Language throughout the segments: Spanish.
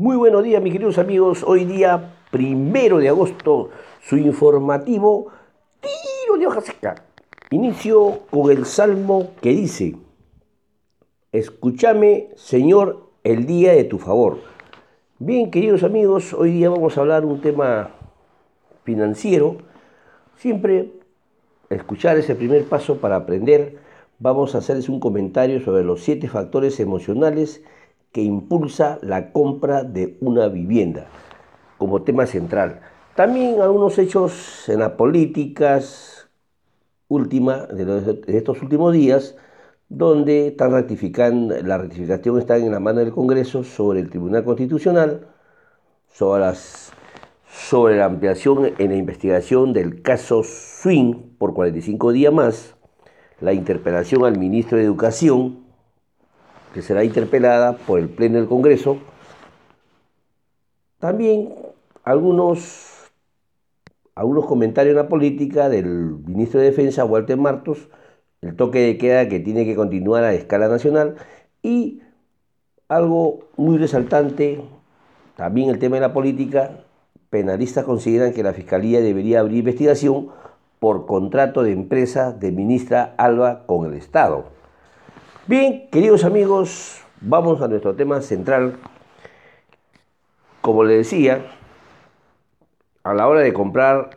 Muy buenos días, mis queridos amigos. Hoy día, primero de agosto, su informativo Tiro de hoja seca. Inicio con el salmo que dice: Escúchame, Señor, el día de tu favor. Bien, queridos amigos, hoy día vamos a hablar un tema financiero. Siempre escuchar ese primer paso para aprender. Vamos a hacerles un comentario sobre los siete factores emocionales que impulsa la compra de una vivienda como tema central. También algunos hechos en las políticas última de, estos últimos días, donde están ratificando, la ratificación está en la mano del Congreso sobre el Tribunal Constitucional, sobre, sobre la ampliación en la investigación del caso Swing por 45 días más, la interpelación al ministro de Educación, que será interpelada por el Pleno del Congreso. También algunos, algunos comentarios en la política del ministro de Defensa, Walter Martos, el toque de queda que tiene que continuar a escala nacional y algo muy resaltante, también el tema de la política, penalistas consideran que la Fiscalía debería abrir investigación por contrato de empresa de ministra Alba con el Estado. Bien, queridos amigos, vamos a nuestro tema central. Como le decía, a la hora de comprar,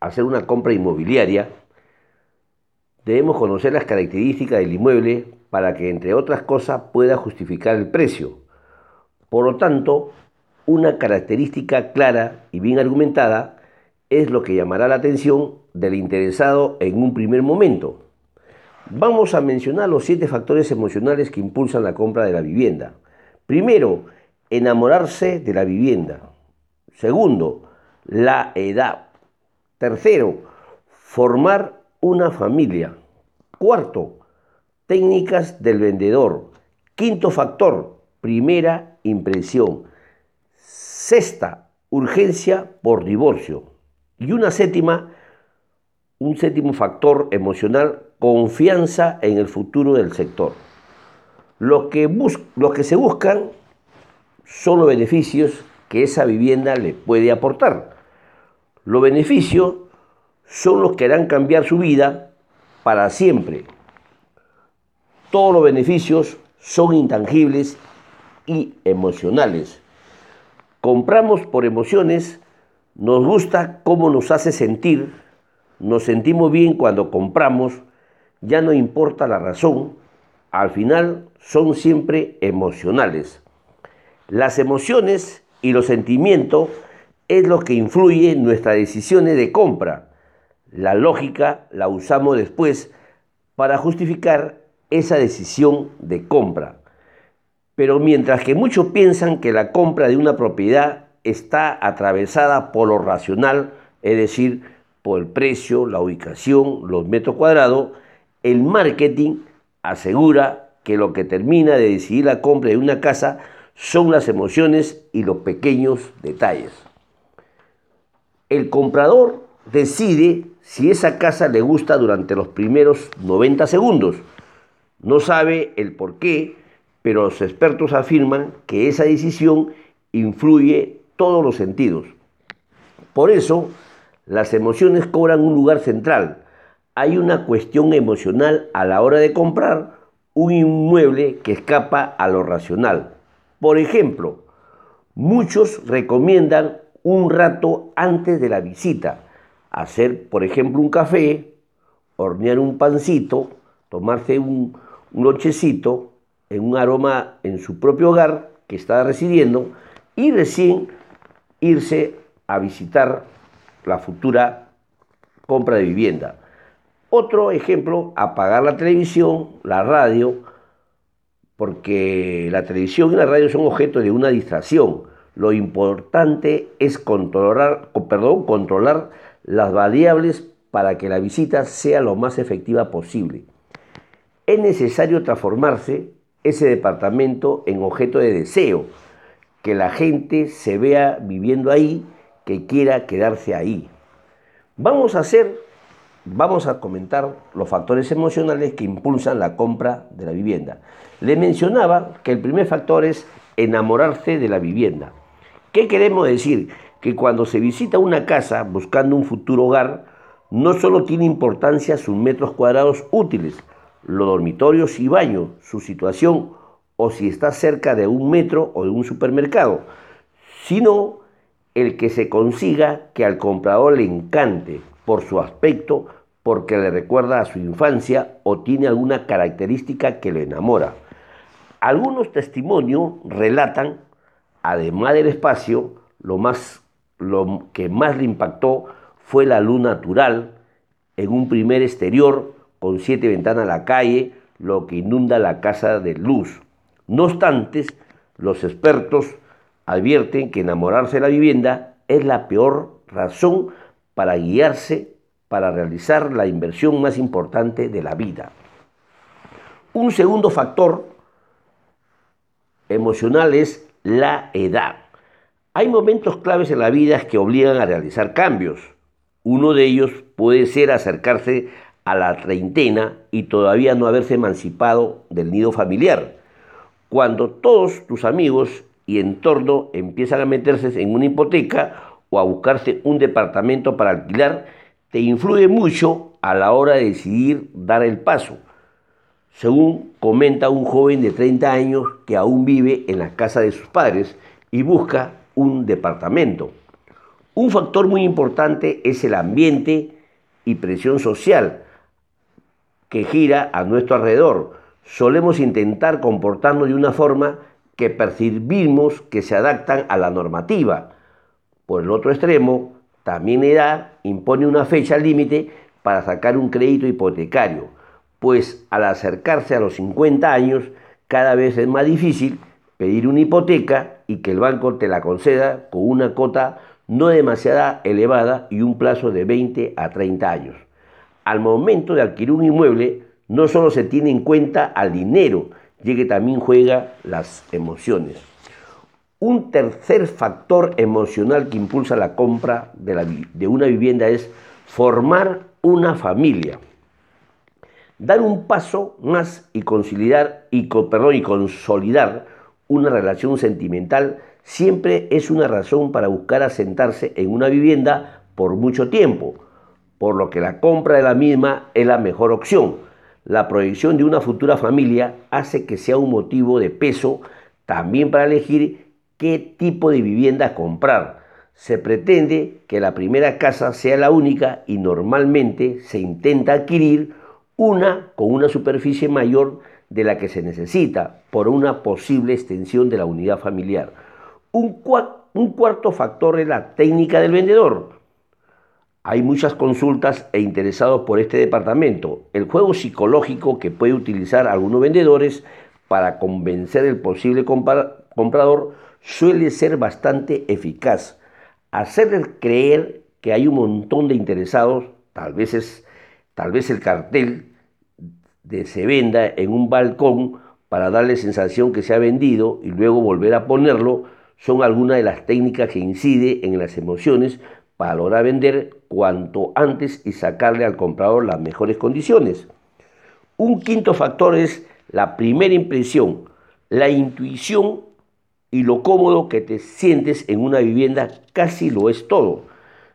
hacer una compra inmobiliaria, debemos conocer las características del inmueble para que, entre otras cosas, pueda justificar el precio. Por lo tanto, una característica clara y bien argumentada es lo que llamará la atención del interesado en un primer momento. Vamos a mencionar los siete factores emocionales que impulsan la compra de la vivienda. Primero, enamorarse de la vivienda. Segundo, la edad. Tercero, formar una familia. Cuarto, técnicas del vendedor. Quinto factor, primera impresión. Sexta, urgencia por divorcio. Y una séptima, un séptimo factor emocional, confianza en el futuro del sector. Lo que, que se buscan son los beneficios que esa vivienda le puede aportar. Los beneficios son los que harán cambiar su vida para siempre. Todos los beneficios son intangibles y emocionales. Compramos por emociones, nos gusta cómo nos hace sentir, nos sentimos bien cuando compramos, ya no importa la razón, al final son siempre emocionales. Las emociones y los sentimientos es lo que influye en nuestras decisiones de compra. La lógica la usamos después para justificar esa decisión de compra. Pero mientras que muchos piensan que la compra de una propiedad está atravesada por lo racional, es decir, por el precio, la ubicación, los metros cuadrados, el marketing asegura que lo que termina de decidir la compra de una casa son las emociones y los pequeños detalles. El comprador decide si esa casa le gusta durante los primeros 90 segundos. No sabe el por qué, pero los expertos afirman que esa decisión influye todos los sentidos. Por eso, las emociones cobran un lugar central hay una cuestión emocional a la hora de comprar un inmueble que escapa a lo racional. Por ejemplo, muchos recomiendan un rato antes de la visita, hacer, por ejemplo, un café, hornear un pancito, tomarse un, nochecito en un aroma en su propio hogar que está residiendo y recién irse a visitar la futura compra de vivienda. Otro ejemplo, apagar la televisión, la radio, porque la televisión y la radio son objeto de una distracción. Lo importante es controlar, perdón, controlar las variables para que la visita sea lo más efectiva posible. Es necesario transformarse ese departamento en objeto de deseo, que la gente se vea viviendo ahí, que quiera quedarse ahí. Vamos a hacer vamos a comentar los factores emocionales que impulsan la compra de la vivienda. Le mencionaba que el primer factor es enamorarse de la vivienda. ¿Qué queremos decir? Que cuando se visita una casa buscando un futuro hogar, no solo tiene importancia sus metros cuadrados útiles, los dormitorios y baños, su situación o si está cerca de un metro o de un supermercado, sino el que se consiga que al comprador le encante por su aspecto, porque le recuerda a su infancia o tiene alguna característica que le enamora. Algunos testimonios relatan, además del espacio, lo, más, lo que más le impactó fue la luz natural en un primer exterior con siete ventanas a la calle, lo que inunda la casa de luz. No obstante, los expertos advierten que enamorarse de la vivienda es la peor razón para guiarse para realizar la inversión más importante de la vida. Un segundo factor emocional es la edad. Hay momentos claves en la vida que obligan a realizar cambios. Uno de ellos puede ser acercarse a la treintena y todavía no haberse emancipado del nido familiar. Cuando todos tus amigos y entorno empiezan a meterse en una hipoteca o a buscarse un departamento para alquilar, te influye mucho a la hora de decidir dar el paso. Según comenta un joven de 30 años que aún vive en la casa de sus padres y busca un departamento. Un factor muy importante es el ambiente y presión social que gira a nuestro alrededor. Solemos intentar comportarnos de una forma que percibimos que se adaptan a la normativa. Por el otro extremo, también la edad impone una fecha límite para sacar un crédito hipotecario, pues al acercarse a los 50 años cada vez es más difícil pedir una hipoteca y que el banco te la conceda con una cota no demasiado elevada y un plazo de 20 a 30 años. Al momento de adquirir un inmueble, no solo se tiene en cuenta al dinero, ya que también juega las emociones. Un tercer factor emocional que impulsa la compra de, una vivienda es formar una familia. Dar un paso más y y, y consolidar una relación sentimental siempre es una razón para buscar asentarse en una vivienda por mucho tiempo, por lo que la compra de la misma es la mejor opción. La proyección de una futura familia hace que sea un motivo de peso también para elegir qué tipo de vivienda comprar. Se pretende que la primera casa sea la única y normalmente se intenta adquirir una con una superficie mayor de la que se necesita por una posible extensión de la unidad familiar. Un, cuarto factor es la técnica del vendedor. Hay muchas consultas e interesados por este departamento. El juego psicológico que puede utilizar algunos vendedores para convencer al posible comprador suele ser bastante eficaz. Hacerles creer que hay un montón de interesados, tal vez, es, tal vez el cartel de se venda en un balcón para darle sensación que se ha vendido y luego volver a ponerlo, son algunas de las técnicas que inciden en las emociones para lograr vender cuanto antes y sacarle al comprador las mejores condiciones. Un quinto factor es la primera impresión, la intuición y lo cómodo que te sientes en una vivienda casi lo es todo.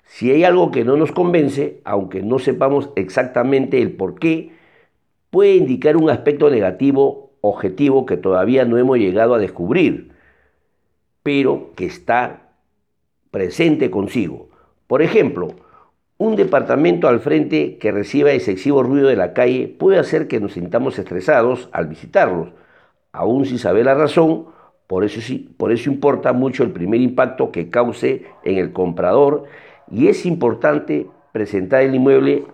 Si hay algo que no nos convence, aunque no sepamos exactamente el por qué, puede indicar un aspecto negativo objetivo que todavía no hemos llegado a descubrir pero que está presente consigo. Por ejemplo, un departamento al frente que reciba excesivo ruido de la calle puede hacer que nos sintamos estresados al visitarlos, aún sin saber la razón, por eso, sí, por eso importa mucho el primer impacto que cause en el comprador y es importante presentar el inmueble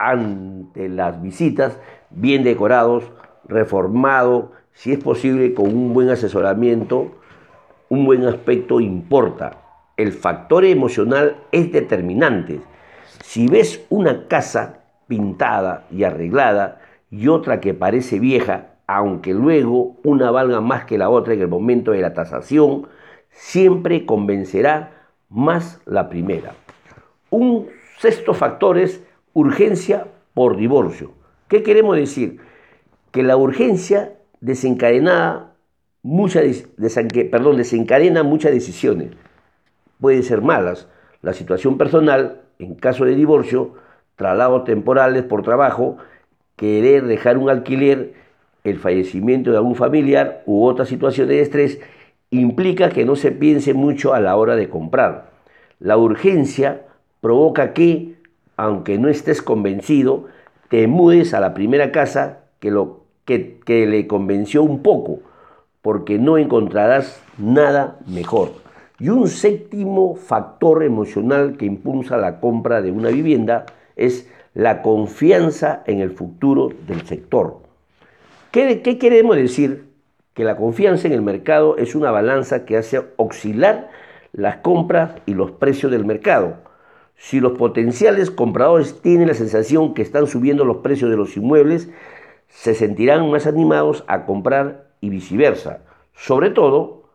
ante las visitas bien decorados, reformado, si es posible con un buen asesoramiento un buen aspecto importa. El factor emocional es determinante. Si ves una casa pintada y arreglada y otra que parece vieja, aunque luego una valga más que la otra en el momento de la tasación, siempre convencerá más la primera. Un sexto factor es urgencia por divorcio. ¿Qué queremos decir? Que la urgencia desencadenada perdón, desencadena muchas decisiones. Pueden ser malas. La situación personal, en caso de divorcio, traslados temporales por trabajo, querer dejar un alquiler, el fallecimiento de algún familiar u otra situación de estrés, implica que no se piense mucho a la hora de comprar. La urgencia provoca que, aunque no estés convencido, te mudes a la primera casa que, lo, que, que le convenció un poco, porque no encontrarás nada mejor. Y un séptimo factor emocional que impulsa la compra de una vivienda es la confianza en el futuro del sector. ¿Qué, queremos decir? Que la confianza en el mercado es una balanza que hace oscilar las compras y los precios del mercado. Si los potenciales compradores tienen la sensación que están subiendo los precios de los inmuebles, se sentirán más animados a comprar y viceversa. Sobre todo,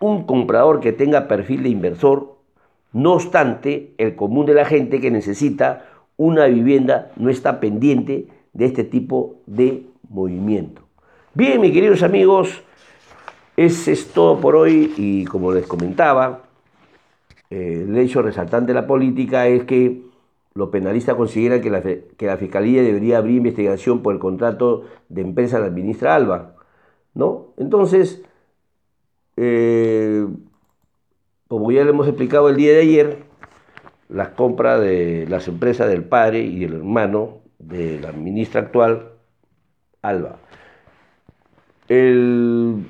un comprador que tenga perfil de inversor, no obstante, el común de la gente que necesita una vivienda no está pendiente de este tipo de movimiento. Bien, mis queridos amigos, ese es todo por hoy y como les comentaba, eh, el hecho resaltante de la política es que los penalistas consideran que la, que la Fiscalía debería abrir investigación por el contrato de empresa de la ministra Alba. ¿no? Entonces, eh, como ya le hemos explicado el día de ayer, las compras de las empresas del padre y del hermano de la ministra actual, Alba. El,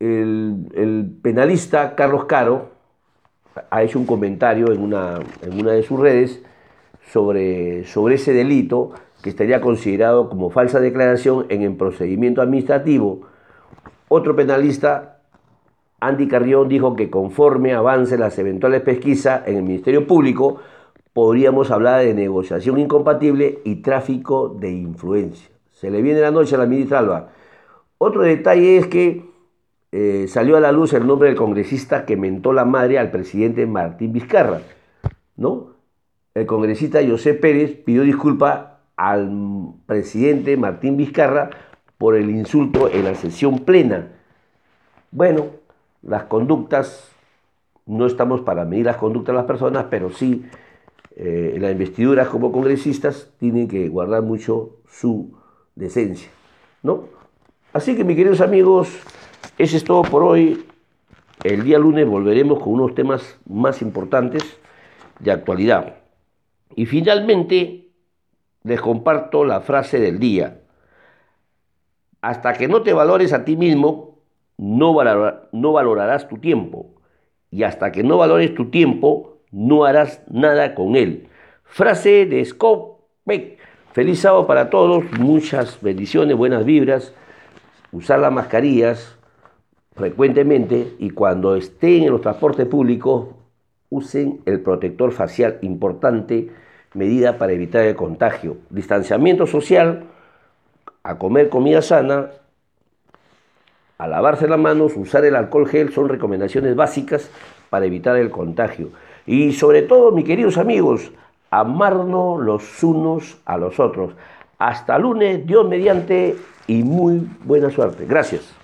el, penalista Carlos Caro ha hecho un comentario en una, en una de sus redes sobre, sobre ese delito que estaría considerado como falsa declaración en el procedimiento administrativo. Otro penalista Andy Carrión dijo que conforme avance las eventuales pesquisas en el Ministerio Público, podríamos hablar de negociación incompatible y tráfico de influencia. Se le viene la noche a la ministra Alba. Otro detalle es que eh, salió a la luz el nombre del congresista que mentó la madre al presidente Martín Vizcarra. ¿no? El congresista José Pérez pidió disculpas al presidente Martín Vizcarra por el insulto en la sesión plena. Bueno, las conductas, no estamos para medir las conductas de las personas, pero sí eh, las investiduras como congresistas tienen que guardar mucho su decencia, ¿no? Así que mis queridos amigos, ese es todo por hoy. El día lunes volveremos con unos temas más importantes de actualidad. Y finalmente les comparto la frase del día. Hasta que no te valores a ti mismo, no, valorarás tu tiempo. Y hasta que no valores tu tiempo, no harás nada con él. Frase de Scott Peck. Feliz sábado para todos, muchas bendiciones, buenas vibras. Usar las mascarillas frecuentemente y cuando estén en los transportes públicos, usen el protector facial, importante medida para evitar el contagio. Distanciamiento social, a comer comida sana a lavarse las manos, usar el alcohol gel son recomendaciones básicas para evitar el contagio. Y sobre todo, mis queridos amigos, amarnos los unos a los otros. Hasta lunes, Dios mediante y muy buena suerte. Gracias.